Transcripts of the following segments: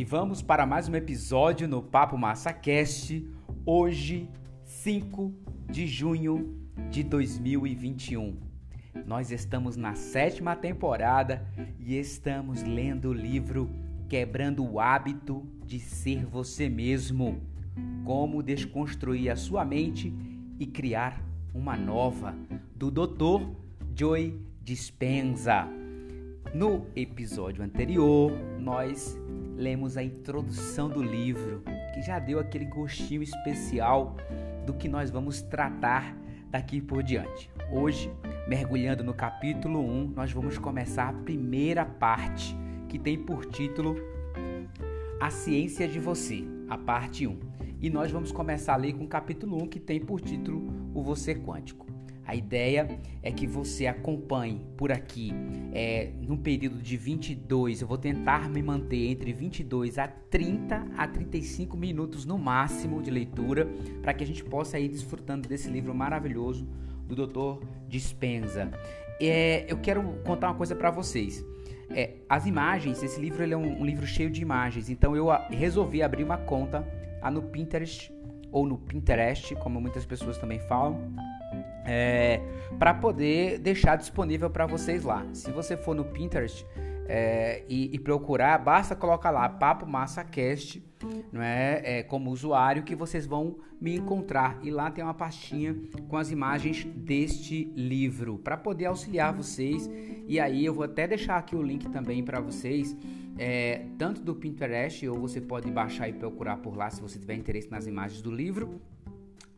e vamos para mais um episódio no Papo Massa Cast. Hoje, 5 de junho de 2021. Nós estamos na sétima temporada e estamos lendo o livro Quebrando o Hábito de Ser Você Mesmo. Como desconstruir a sua mente e criar uma nova, do Dr. Joy Dispenza. No episódio anterior, nós lemos a introdução do livro, que já deu aquele gostinho especial do que nós vamos tratar daqui por diante. Hoje, mergulhando no capítulo 1, nós vamos começar a primeira parte, que tem por título A Ciência de Você, a parte 1. E nós vamos começar a ler com o capítulo 1, que tem por título O Você Quântico. A ideia é que você acompanhe por aqui é, no período de 22, eu vou tentar me manter entre 22 a 30 a 35 minutos no máximo de leitura, para que a gente possa ir desfrutando desse livro maravilhoso do Dr. Dispenza. É, eu quero contar uma coisa para vocês. É, as imagens, esse livro é um, um, livro cheio de imagens, então eu a, resolvi abrir uma conta lá no Pinterest ou no Pinterest, como muitas pessoas também falam é, para poder deixar disponível para vocês lá. Se você for no Pinterest é, e, e, procurar, basta colocar lá Papo Massa Cast, não é, é, como usuário que vocês vão me encontrar e lá tem uma pastinha com as imagens deste livro para poder auxiliar vocês. E aí eu vou até deixar aqui o link também para vocês. É, tanto do Pinterest, ou você pode baixar e procurar por lá se você tiver interesse nas imagens do livro,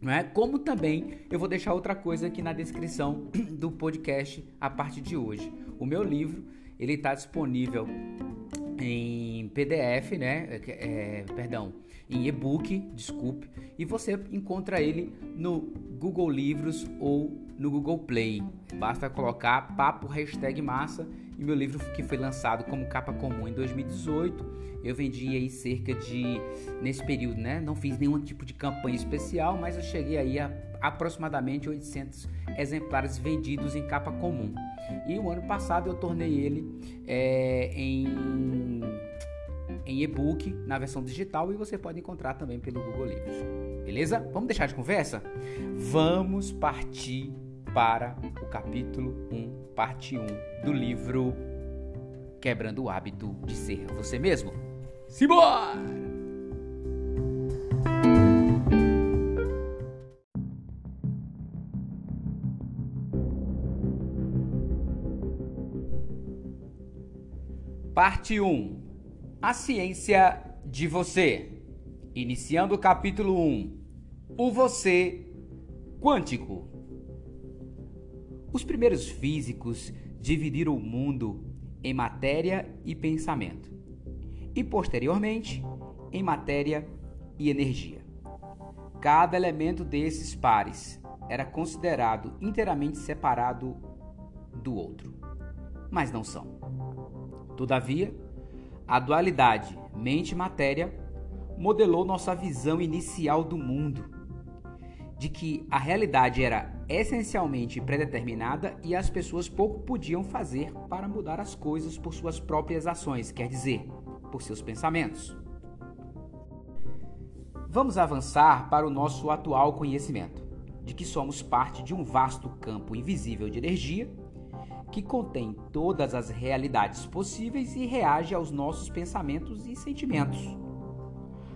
não é? Como também eu vou deixar outra coisa aqui na descrição do podcast a partir de hoje. O meu livro ele está disponível em PDF, né? É, é, perdão, em e-book, desculpe, e você encontra ele no Google Livros ou no Google Play. Basta colocar papo hashtag massa e meu livro que foi lançado como capa comum em 2018. Eu vendi aí cerca de nesse período, né? Não fiz nenhum tipo de campanha especial, mas eu cheguei aí a aproximadamente 800 exemplares vendidos em capa comum. E o ano passado eu tornei ele é, em em e-book na versão digital e você pode encontrar também pelo Google Livros. Beleza? Vamos deixar de conversa? Vamos partir para o capítulo 1, parte 1 do livro Quebrando o Hábito de Ser Você Mesmo. Simbora! Parte 1 A Ciência de Você. Iniciando o capítulo 1 O Você Quântico. Os primeiros físicos dividiram o mundo em matéria e pensamento, e posteriormente em matéria e energia. Cada elemento desses pares era considerado inteiramente separado do outro, mas não são. Todavia, a dualidade mente-matéria modelou nossa visão inicial do mundo, de que a realidade era essencialmente predeterminada e as pessoas pouco podiam fazer para mudar as coisas por suas próprias ações, quer dizer, por seus pensamentos. Vamos avançar para o nosso atual conhecimento, de que somos parte de um vasto campo invisível de energia que contém todas as realidades possíveis e reage aos nossos pensamentos e sentimentos.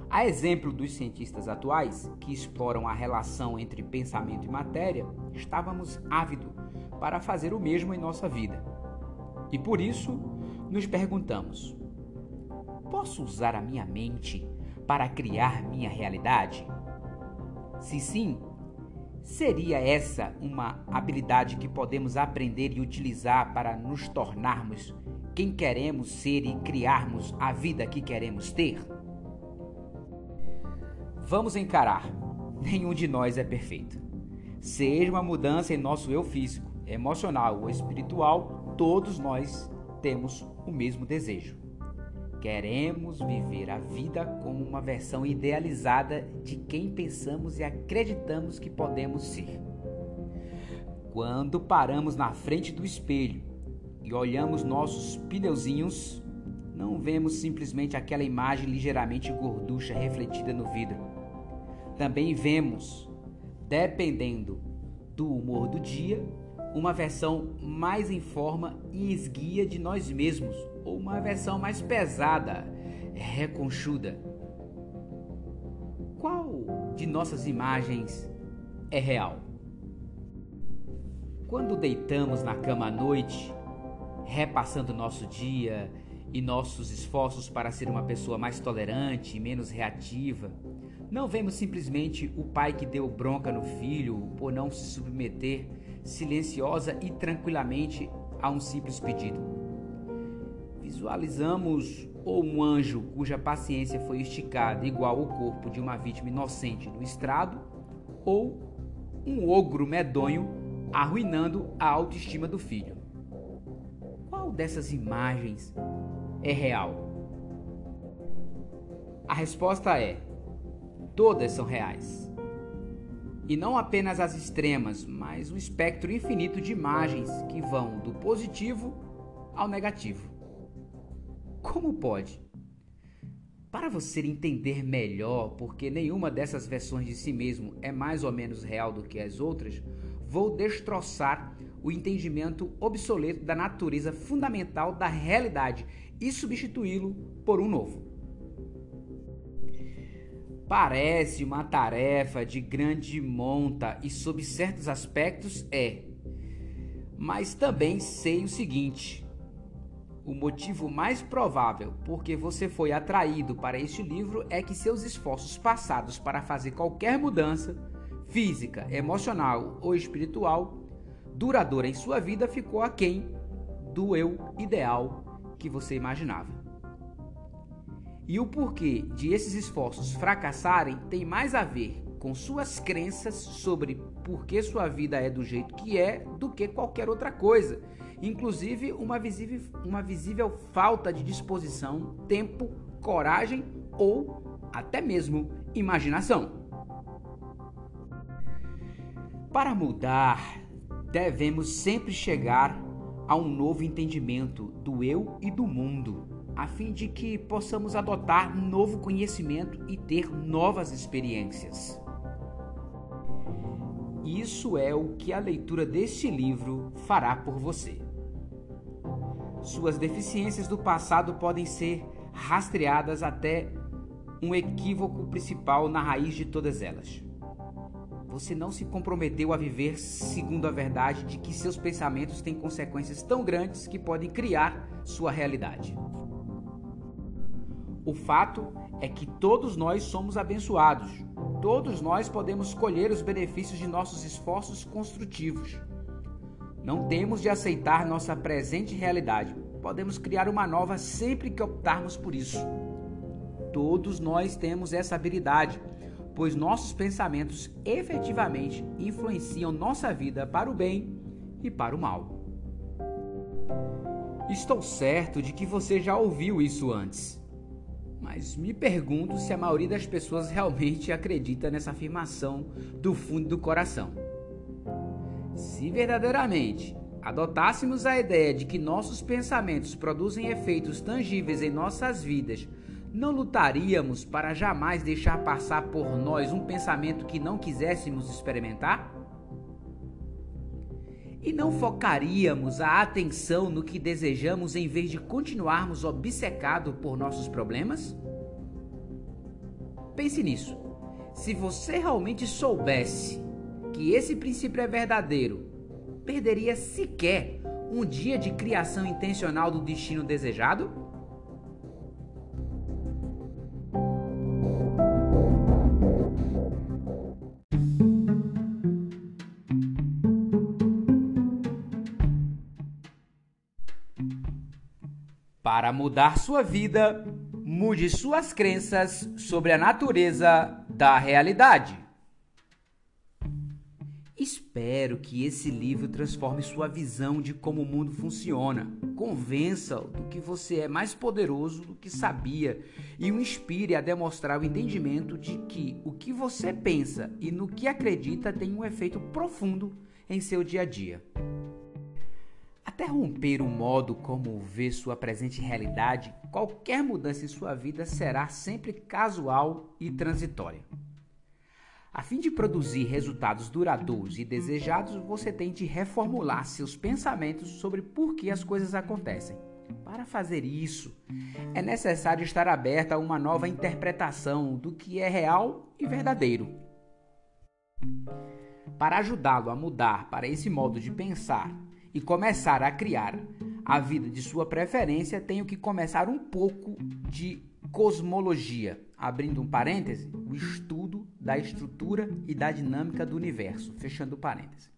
A exemplo dos cientistas atuais, que exploram a relação entre pensamento e matéria, estávamos ávidos para fazer o mesmo em nossa vida. E por isso, nos perguntamos: posso usar a minha mente para criar minha realidade? Se sim, seria essa uma habilidade que podemos aprender e utilizar para nos tornarmos quem queremos ser e criarmos a vida que queremos ter? Vamos encarar. Nenhum de nós é perfeito. Seja uma mudança em nosso eu físico, emocional ou espiritual, todos nós temos o mesmo desejo. Queremos viver a vida como uma versão idealizada de quem pensamos e acreditamos que podemos ser. Quando paramos na frente do espelho e olhamos nossos pneuzinhos, não vemos simplesmente aquela imagem ligeiramente gorducha refletida no vidro. Também vemos, dependendo do humor do dia, uma versão mais em forma e esguia de nós mesmos, ou uma versão mais pesada, reconchuda. Qual de nossas imagens é real? Quando deitamos na cama à noite, repassando nosso dia e nossos esforços para ser uma pessoa mais tolerante e menos reativa, não vemos simplesmente o pai que deu bronca no filho por não se submeter silenciosa e tranquilamente a um simples pedido. Visualizamos ou um anjo cuja paciência foi esticada igual ao corpo de uma vítima inocente no estrado, ou um ogro medonho arruinando a autoestima do filho. Qual dessas imagens é real? A resposta é: todas são reais. E não apenas as extremas, mas um espectro infinito de imagens que vão do positivo ao negativo. Como pode? Para você entender melhor porque nenhuma dessas versões de si mesmo é mais ou menos real do que as outras, vou destroçar o entendimento obsoleto da natureza fundamental da realidade e substituí-lo por um novo. Parece uma tarefa de grande monta e, sob certos aspectos, é. Mas também sei o seguinte: o motivo mais provável porque você foi atraído para este livro é que seus esforços passados para fazer qualquer mudança, física, emocional ou espiritual, duradoura em sua vida ficou aquém do eu ideal que você imaginava. E o porquê de esses esforços fracassarem tem mais a ver com suas crenças sobre por que sua vida é do jeito que é do que qualquer outra coisa, inclusive uma visível, uma visível falta de disposição, tempo, coragem ou até mesmo imaginação. Para mudar, devemos sempre chegar a um novo entendimento do eu e do mundo a fim de que possamos adotar novo conhecimento e ter novas experiências. Isso é o que a leitura deste livro fará por você. Suas deficiências do passado podem ser rastreadas até um equívoco principal na raiz de todas elas. Você não se comprometeu a viver segundo a verdade de que seus pensamentos têm consequências tão grandes que podem criar sua realidade. O fato é que todos nós somos abençoados. Todos nós podemos colher os benefícios de nossos esforços construtivos. Não temos de aceitar nossa presente realidade. Podemos criar uma nova sempre que optarmos por isso. Todos nós temos essa habilidade, pois nossos pensamentos efetivamente influenciam nossa vida para o bem e para o mal. Estou certo de que você já ouviu isso antes. Mas me pergunto se a maioria das pessoas realmente acredita nessa afirmação do fundo do coração. Se verdadeiramente adotássemos a ideia de que nossos pensamentos produzem efeitos tangíveis em nossas vidas, não lutaríamos para jamais deixar passar por nós um pensamento que não quiséssemos experimentar? E não focaríamos a atenção no que desejamos em vez de continuarmos obcecados por nossos problemas? Pense nisso. Se você realmente soubesse que esse princípio é verdadeiro, perderia sequer um dia de criação intencional do destino desejado? Para mudar sua vida, mude suas crenças sobre a natureza da realidade. Espero que esse livro transforme sua visão de como o mundo funciona, convença-o do que você é mais poderoso do que sabia e o inspire a demonstrar o entendimento de que o que você pensa e no que acredita tem um efeito profundo em seu dia a dia Até romper o modo como vê sua presente realidade, qualquer mudança em sua vida será sempre casual e transitória. A fim de produzir resultados duradouros e desejados, você tem de reformular seus pensamentos sobre por que as coisas acontecem. Para fazer isso, é necessário estar aberto a uma nova interpretação do que é real e verdadeiro. Para ajudá-lo a mudar para esse modo de pensar e começar a criar a vida de sua preferência, tenho que começar um pouco de cosmologia, abrindo um parêntese, o estudo da estrutura e da dinâmica do universo, fechando o parêntese.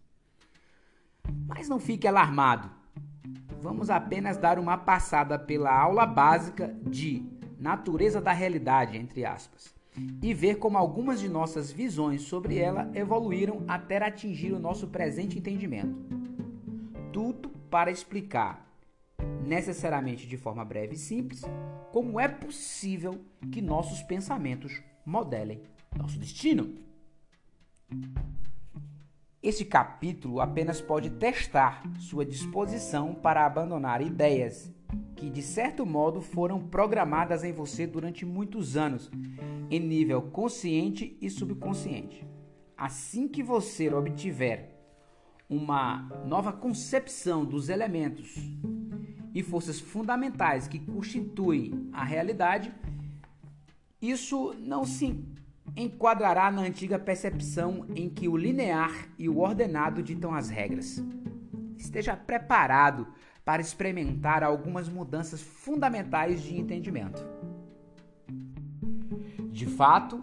Mas não fique alarmado. Vamos apenas dar uma passada pela aula básica de natureza da realidade, entre aspas, e ver como algumas de nossas visões sobre ela evoluíram até atingir o nosso presente entendimento tudo para explicar, necessariamente de forma breve e simples, como é possível que nossos pensamentos modelem nosso destino. Este capítulo apenas pode testar sua disposição para abandonar ideias que, de certo modo, foram programadas em você durante muitos anos, em nível consciente e subconsciente. Assim que você obtiver uma nova concepção dos elementos e forças fundamentais que constituem a realidade, isso não se enquadrará na antiga percepção em que o linear e o ordenado ditam as regras. Esteja preparado para experimentar algumas mudanças fundamentais de entendimento. De fato,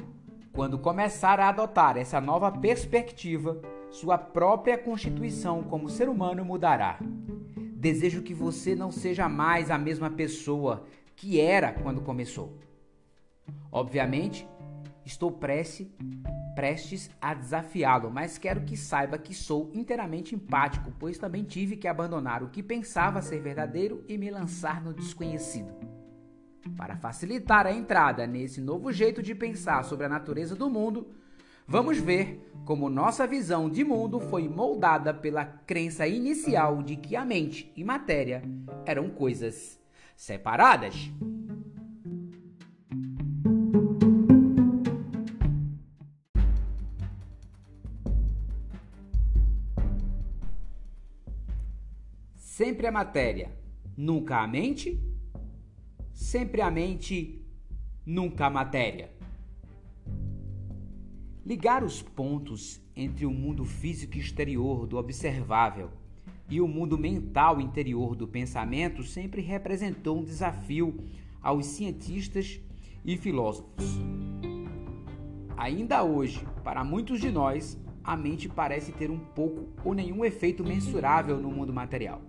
quando começar a adotar essa nova perspectiva, sua própria constituição como ser humano mudará. Desejo que você não seja mais a mesma pessoa que era quando começou. Obviamente, estou prece, prestes a desafiá-lo, mas quero que saiba que sou inteiramente empático, pois também tive que abandonar o que pensava ser verdadeiro e me lançar no desconhecido. Para facilitar a entrada nesse novo jeito de pensar sobre a natureza do mundo, Vamos ver como nossa visão de mundo foi moldada pela crença inicial de que a mente e matéria eram coisas separadas. Sempre a matéria, nunca a mente. Sempre a mente, nunca a matéria. Ligar os pontos entre o mundo físico exterior do observável e o mundo mental interior do pensamento sempre representou um desafio aos cientistas e filósofos. Ainda hoje, para muitos de nós, a mente parece ter um pouco ou nenhum efeito mensurável no mundo material.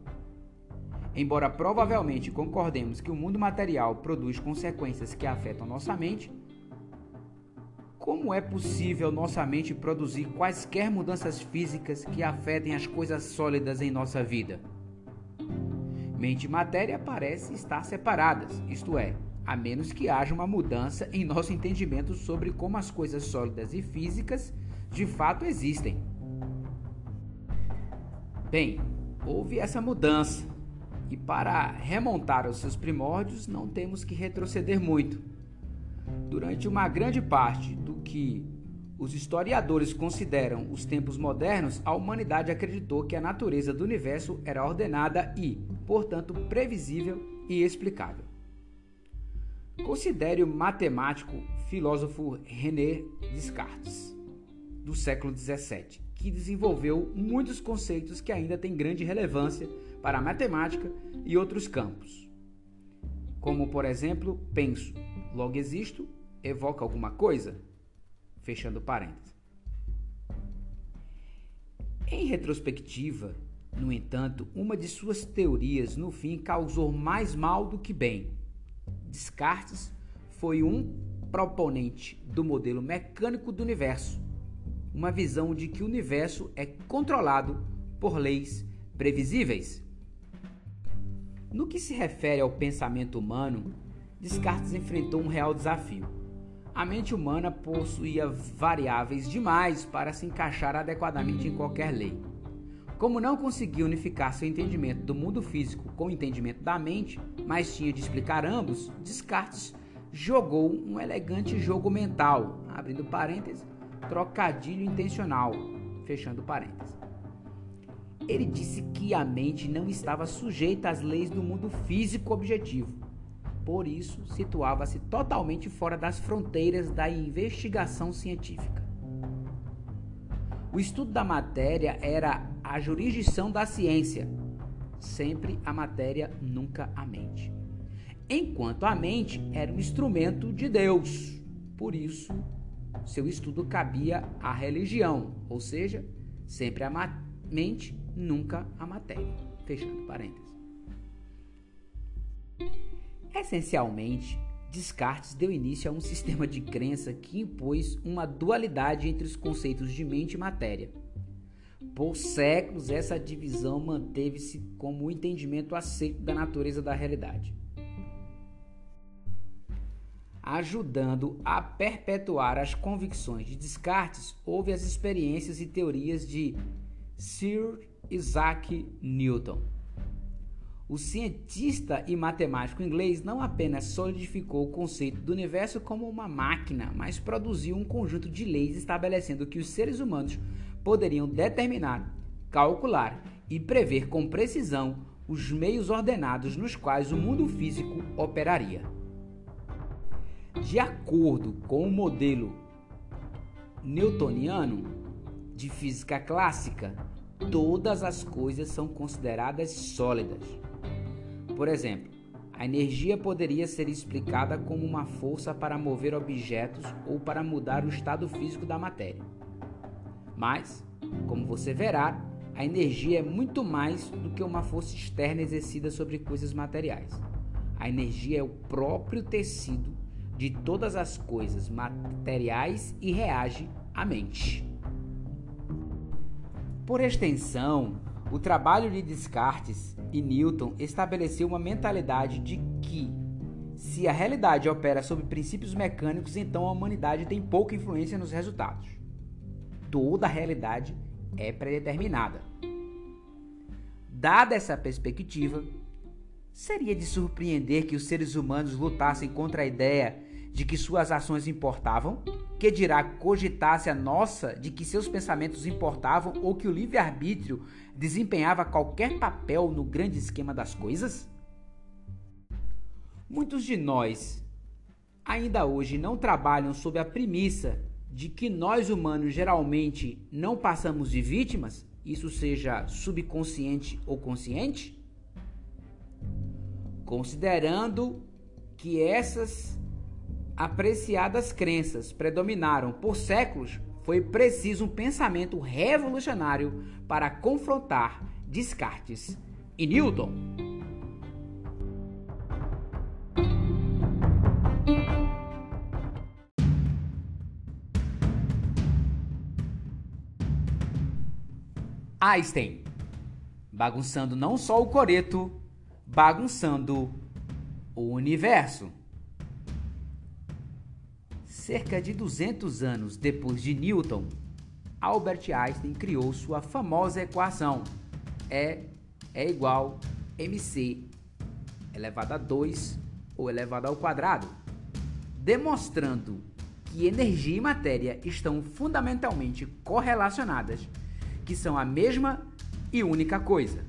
Embora provavelmente concordemos que o mundo material produz consequências que afetam nossa mente, como é possível nossa mente produzir quaisquer mudanças físicas que afetem as coisas sólidas em nossa vida? Mente e matéria parecem estar separadas, isto é, a menos que haja uma mudança em nosso entendimento sobre como as coisas sólidas e físicas de fato existem. Bem, houve essa mudança, e para remontar aos seus primórdios não temos que retroceder muito. Durante uma grande parte que os historiadores consideram os tempos modernos, a humanidade acreditou que a natureza do universo era ordenada e, portanto, previsível e explicável. Considere o matemático filósofo René Descartes, do século XVII, que desenvolveu muitos conceitos que ainda têm grande relevância para a matemática e outros campos, como, por exemplo, penso, logo existo, evoca alguma coisa? Fechando parênteses. Em retrospectiva, no entanto, uma de suas teorias no fim causou mais mal do que bem. Descartes foi um proponente do modelo mecânico do universo, uma visão de que o universo é controlado por leis previsíveis. No que se refere ao pensamento humano, Descartes enfrentou um real desafio. A mente humana possuía variáveis demais para se encaixar adequadamente em qualquer lei. Como não conseguia unificar seu entendimento do mundo físico com o entendimento da mente, mas tinha de explicar ambos, Descartes jogou um elegante jogo mental, abrindo parênteses, trocadilho intencional, fechando parênteses. Ele disse que a mente não estava sujeita às leis do mundo físico objetivo. Por isso, situava-se totalmente fora das fronteiras da investigação científica. O estudo da matéria era a jurisdição da ciência. Sempre a matéria, nunca a mente. Enquanto a mente era um instrumento de Deus. Por isso, seu estudo cabia à religião, ou seja, sempre a mente, nunca a matéria. Fechando parênteses. Essencialmente, Descartes deu início a um sistema de crença que impôs uma dualidade entre os conceitos de mente e matéria. Por séculos, essa divisão manteve-se como o entendimento aceito da natureza da realidade, ajudando a perpetuar as convicções de Descartes. Houve as experiências e teorias de Sir Isaac Newton. O cientista e matemático inglês não apenas solidificou o conceito do universo como uma máquina, mas produziu um conjunto de leis estabelecendo que os seres humanos poderiam determinar, calcular e prever com precisão os meios ordenados nos quais o mundo físico operaria. De acordo com o modelo newtoniano de física clássica, todas as coisas são consideradas sólidas. Por exemplo, a energia poderia ser explicada como uma força para mover objetos ou para mudar o estado físico da matéria. Mas, como você verá, a energia é muito mais do que uma força externa exercida sobre coisas materiais. A energia é o próprio tecido de todas as coisas materiais e reage à mente. Por extensão, o trabalho de Descartes e Newton estabeleceu uma mentalidade de que, se a realidade opera sob princípios mecânicos, então a humanidade tem pouca influência nos resultados toda a realidade é predeterminada. Dada essa perspectiva, seria de surpreender que os seres humanos lutassem contra a ideia de que suas ações importavam? Que dirá cogitasse a nossa de que seus pensamentos importavam ou que o livre-arbítrio desempenhava qualquer papel no grande esquema das coisas? Muitos de nós ainda hoje não trabalham sob a premissa de que nós humanos geralmente não passamos de vítimas, isso seja subconsciente ou consciente? Considerando que essas apreciadas crenças predominaram por séculos, foi preciso um pensamento revolucionário para confrontar Descartes e Newton. Einstein, bagunçando não só o coreto, bagunçando o universo. Cerca de 200 anos depois de Newton, Albert Einstein criou sua famosa equação E é igual mc elevado a 2 ou elevado ao quadrado, demonstrando que energia e matéria estão fundamentalmente correlacionadas que são a mesma e única coisa.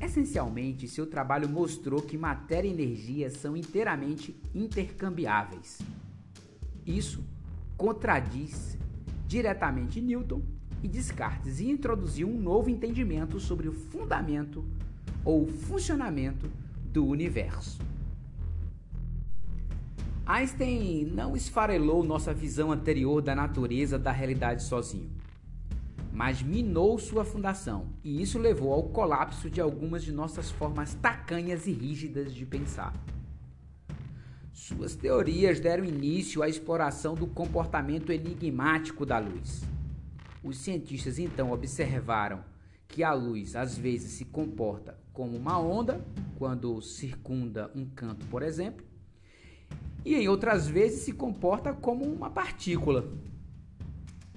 Essencialmente, seu trabalho mostrou que matéria e energia são inteiramente intercambiáveis. Isso contradiz diretamente Newton e Descartes e introduziu um novo entendimento sobre o fundamento ou funcionamento do universo. Einstein não esfarelou nossa visão anterior da natureza da realidade sozinho mas minou sua fundação, e isso levou ao colapso de algumas de nossas formas tacanhas e rígidas de pensar. Suas teorias deram início à exploração do comportamento enigmático da luz. Os cientistas então observaram que a luz às vezes se comporta como uma onda quando circunda um canto, por exemplo, e em outras vezes se comporta como uma partícula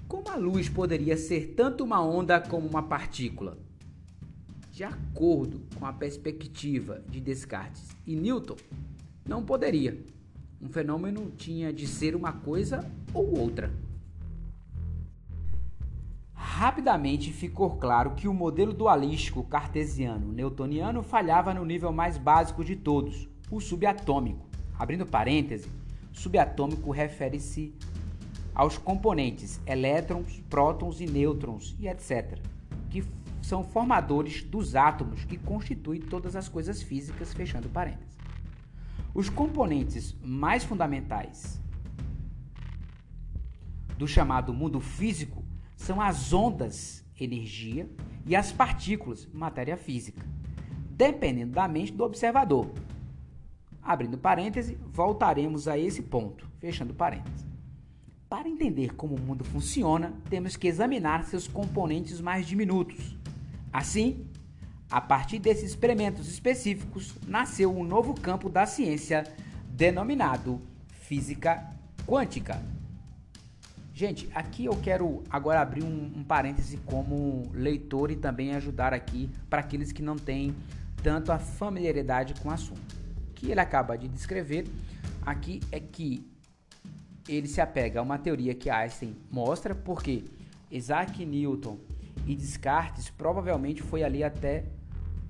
como a luz poderia ser tanto uma onda como uma partícula? De acordo com a perspectiva de Descartes e Newton, não poderia. Um fenômeno tinha de ser uma coisa ou outra. Rapidamente ficou claro que o modelo dualístico cartesiano newtoniano falhava no nível mais básico de todos, o subatômico. Abrindo parêntese, subatômico refere-se aos componentes elétrons, prótons e nêutrons e etc., que são formadores dos átomos que constituem todas as coisas físicas, fechando parênteses. Os componentes mais fundamentais do chamado mundo físico são as ondas, energia, e as partículas, matéria física, dependendo da mente do observador. Abrindo parêntese, voltaremos a esse ponto, fechando parêntese. Para entender como o mundo funciona, temos que examinar seus componentes mais diminutos. Assim, a partir desses experimentos específicos, nasceu um novo campo da ciência denominado física quântica. Gente, aqui eu quero agora abrir um, um parêntese como leitor e também ajudar aqui para aqueles que não têm tanto a familiaridade com o assunto. O que ele acaba de descrever aqui é que ele se apega a uma teoria que Einstein mostra, porque Isaac Newton e Descartes provavelmente foi ali até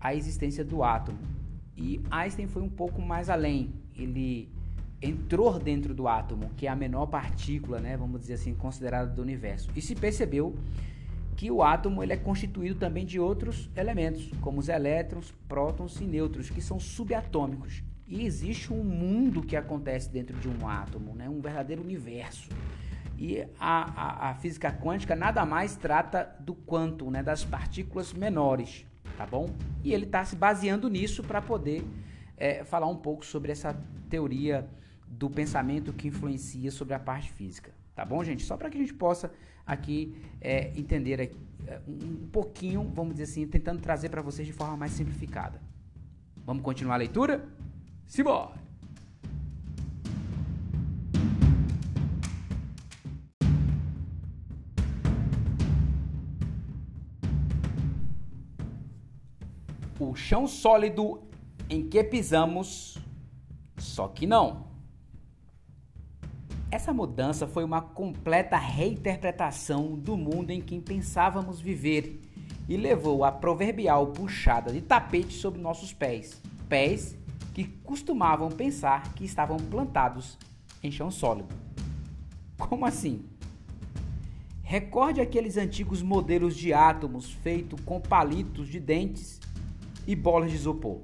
a existência do átomo. E Einstein foi um pouco mais além. Ele entrou dentro do átomo, que é a menor partícula, né, vamos dizer assim, considerada do universo. E se percebeu que o átomo ele é constituído também de outros elementos, como os elétrons, prótons e nêutrons, que são subatômicos. E existe um mundo que acontece dentro de um átomo, né, um verdadeiro universo. E a, a, a física quântica nada mais trata do quanto, né, das partículas menores, tá bom? E ele está se baseando nisso para poder é, falar um pouco sobre essa teoria do pensamento que influencia sobre a parte física. Tá bom, gente? Só para que a gente possa aqui é, entender é, um pouquinho, vamos dizer assim, tentando trazer para vocês de forma mais simplificada. Vamos continuar a leitura? Simbora! Chão sólido em que pisamos, só que não. Essa mudança foi uma completa reinterpretação do mundo em que pensávamos viver e levou à proverbial puxada de tapete sobre nossos pés. Pés que costumavam pensar que estavam plantados em chão sólido. Como assim? Recorde aqueles antigos modelos de átomos feitos com palitos de dentes e bolas de isopor.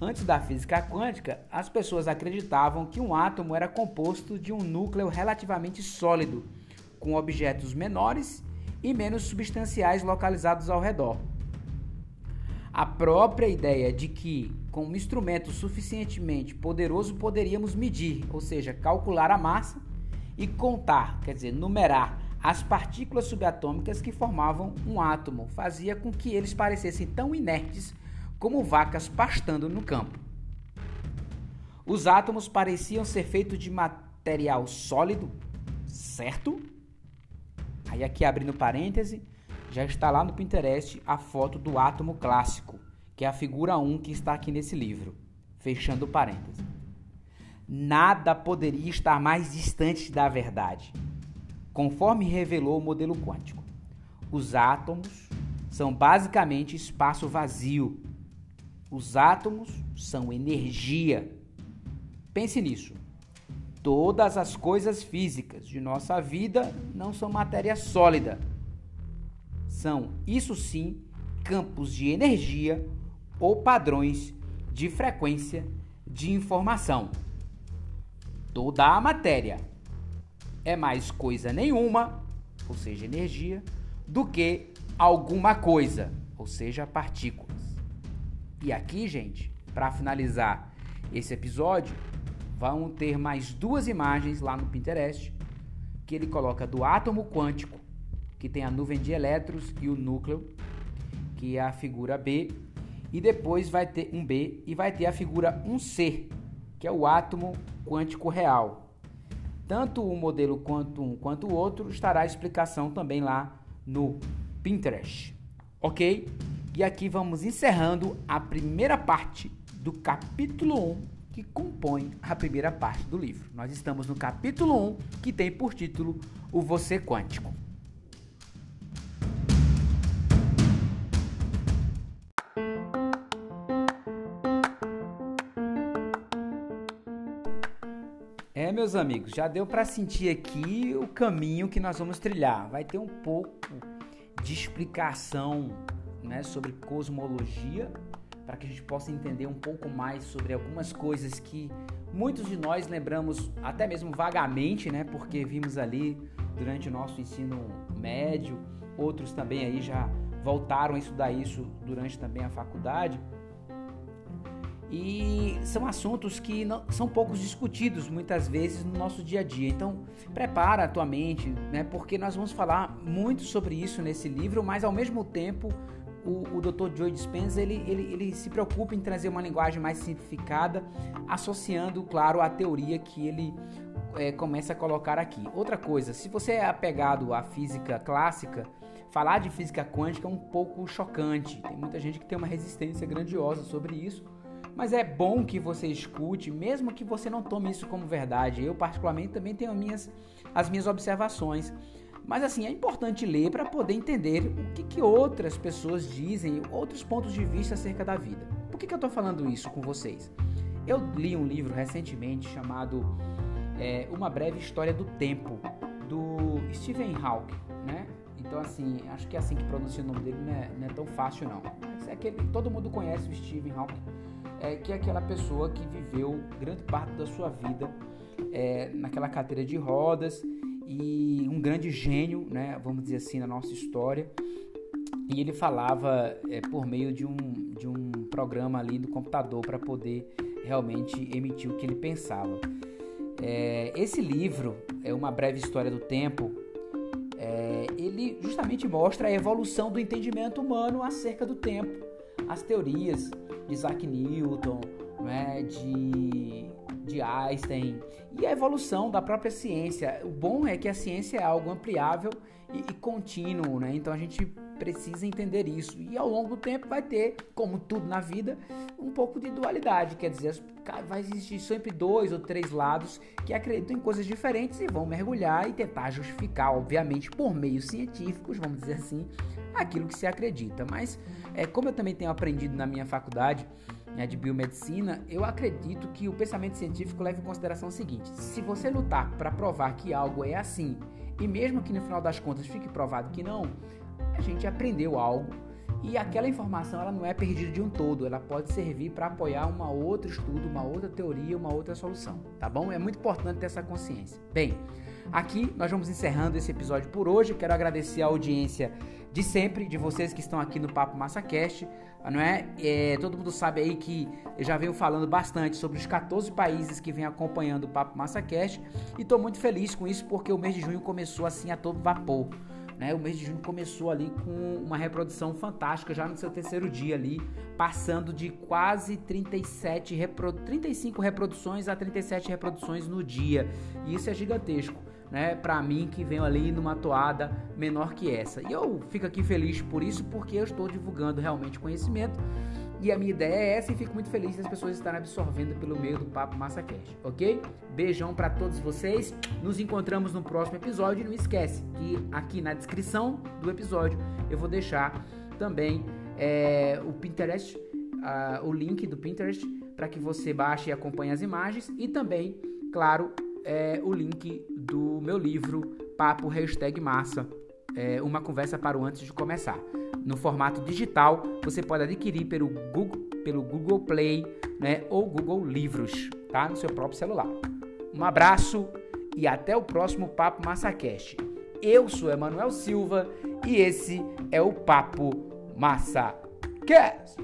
Antes da física quântica, as pessoas acreditavam que um átomo era composto de um núcleo relativamente sólido, com objetos menores e menos substanciais localizados ao redor. A própria ideia de que, com um instrumento suficientemente poderoso, poderíamos medir, ou seja, calcular a massa e contar, quer dizer, numerar as partículas subatômicas que formavam um átomo, fazia com que eles parecessem tão inertes como vacas pastando no campo. Os átomos pareciam ser feitos de material sólido, certo? Aí aqui abrindo parêntese, já está lá no Pinterest a foto do átomo clássico, que é a figura 1 que está aqui nesse livro. Fechando parêntese. Nada poderia estar mais distante da verdade, conforme revelou o modelo quântico. Os átomos são basicamente espaço vazio os átomos são energia. Pense nisso. Todas as coisas físicas de nossa vida não são matéria sólida. São, isso sim, campos de energia ou padrões de frequência de informação. Toda a matéria é mais coisa nenhuma, ou seja, energia, do que alguma coisa, ou seja, partícula. E aqui, gente, para finalizar esse episódio, vão ter mais duas imagens lá no Pinterest que ele coloca do átomo quântico, que tem a nuvem de elétrons e o núcleo, que é a figura B, e depois vai ter um B e vai ter a figura 1C, que é o átomo quântico real. Tanto o modelo quanto um quanto o outro estará a explicação também lá no Pinterest, ok? E aqui vamos encerrando a primeira parte do capítulo 1 que compõe a primeira parte do livro. Nós estamos no capítulo 1 que tem por título O Você Quântico. Meus amigos, já deu para sentir aqui o caminho que nós vamos trilhar. Vai ter um pouco de explicação né, sobre cosmologia, para que a gente possa entender um pouco mais sobre algumas coisas que muitos de nós lembramos até mesmo vagamente, né, porque vimos ali durante o nosso ensino médio, outros também aí já voltaram a estudar isso durante também a faculdade. E são assuntos que não, são poucos discutidos muitas vezes no nosso dia a dia. Então, prepara a tua mente, né? Porque nós vamos falar muito sobre isso nesse livro, mas ao mesmo tempo o, o Dr. Joe Dispenza ele, ele, ele se preocupa em trazer uma linguagem mais simplificada, associando, claro, a teoria que ele é, começa a colocar aqui. Outra coisa, se você é apegado à física clássica, falar de física quântica é um pouco chocante. Tem muita gente que tem uma resistência grandiosa sobre isso mas é bom que você escute, mesmo que você não tome isso como verdade. Eu, particularmente, também tenho as minhas, as minhas observações. Mas assim, é importante ler para poder entender o que, que outras pessoas dizem, outros pontos de vista acerca da vida. Por que, que eu estou falando isso com vocês? Eu li um livro recentemente chamado é, Uma Breve História do Tempo, do Stephen Hawking, né? Então, assim, acho que é assim que pronuncia o nome dele, não é, não é tão fácil não. É todo mundo conhece o Stephen Hawking é, que é aquela pessoa que viveu grande parte da sua vida é, naquela cadeira de rodas e um grande gênio, né, vamos dizer assim, na nossa história. E ele falava é, por meio de um, de um programa ali do computador para poder realmente emitir o que ele pensava. É, esse livro é uma breve história do tempo. É, ele justamente mostra a evolução do entendimento humano acerca do tempo, as teorias, de Isaac Newton, né, de, de Einstein e a evolução da própria ciência. O bom é que a ciência é algo ampliável e, e contínuo, né? então a gente precisa entender isso. E ao longo do tempo vai ter, como tudo na vida, um pouco de dualidade, quer dizer, vai existir sempre dois ou três lados que acreditam em coisas diferentes e vão mergulhar e tentar justificar, obviamente, por meios científicos, vamos dizer assim, aquilo que se acredita. Mas, é, como eu também tenho aprendido na minha faculdade né, de biomedicina, eu acredito que o pensamento científico leva em consideração o seguinte: se você lutar para provar que algo é assim, e mesmo que no final das contas fique provado que não, a gente aprendeu algo e aquela informação ela não é perdida de um todo, ela pode servir para apoiar uma outro estudo, uma outra teoria, uma outra solução, tá bom? É muito importante ter essa consciência. Bem, aqui nós vamos encerrando esse episódio por hoje. Quero agradecer a audiência de sempre, de vocês que estão aqui no Papo MassaCast, não é? é? Todo mundo sabe aí que eu já venho falando bastante sobre os 14 países que vêm acompanhando o Papo MassaCast e estou muito feliz com isso porque o mês de junho começou assim a todo vapor. Né? O mês de junho começou ali com uma reprodução fantástica, já no seu terceiro dia ali, passando de quase 37 repro 35 reproduções a 37 reproduções no dia. E isso é gigantesco né, para mim que venho ali numa toada menor que essa. E eu fico aqui feliz por isso, porque eu estou divulgando realmente conhecimento. E a minha ideia é essa e fico muito feliz se as pessoas estarem absorvendo pelo meio do Papo Massa Cash, ok? Beijão para todos vocês. Nos encontramos no próximo episódio. E não esquece que aqui na descrição do episódio eu vou deixar também é, o Pinterest, uh, o link do Pinterest para que você baixe e acompanhe as imagens e também, claro, é, o link do meu livro Papo Hashtag Massa, é, uma conversa para o antes de começar. No formato digital, você pode adquirir pelo Google, pelo Google Play né, ou Google Livros, tá? No seu próprio celular. Um abraço e até o próximo Papo MassaCast. Eu sou Emanuel Silva e esse é o Papo Massa Cast.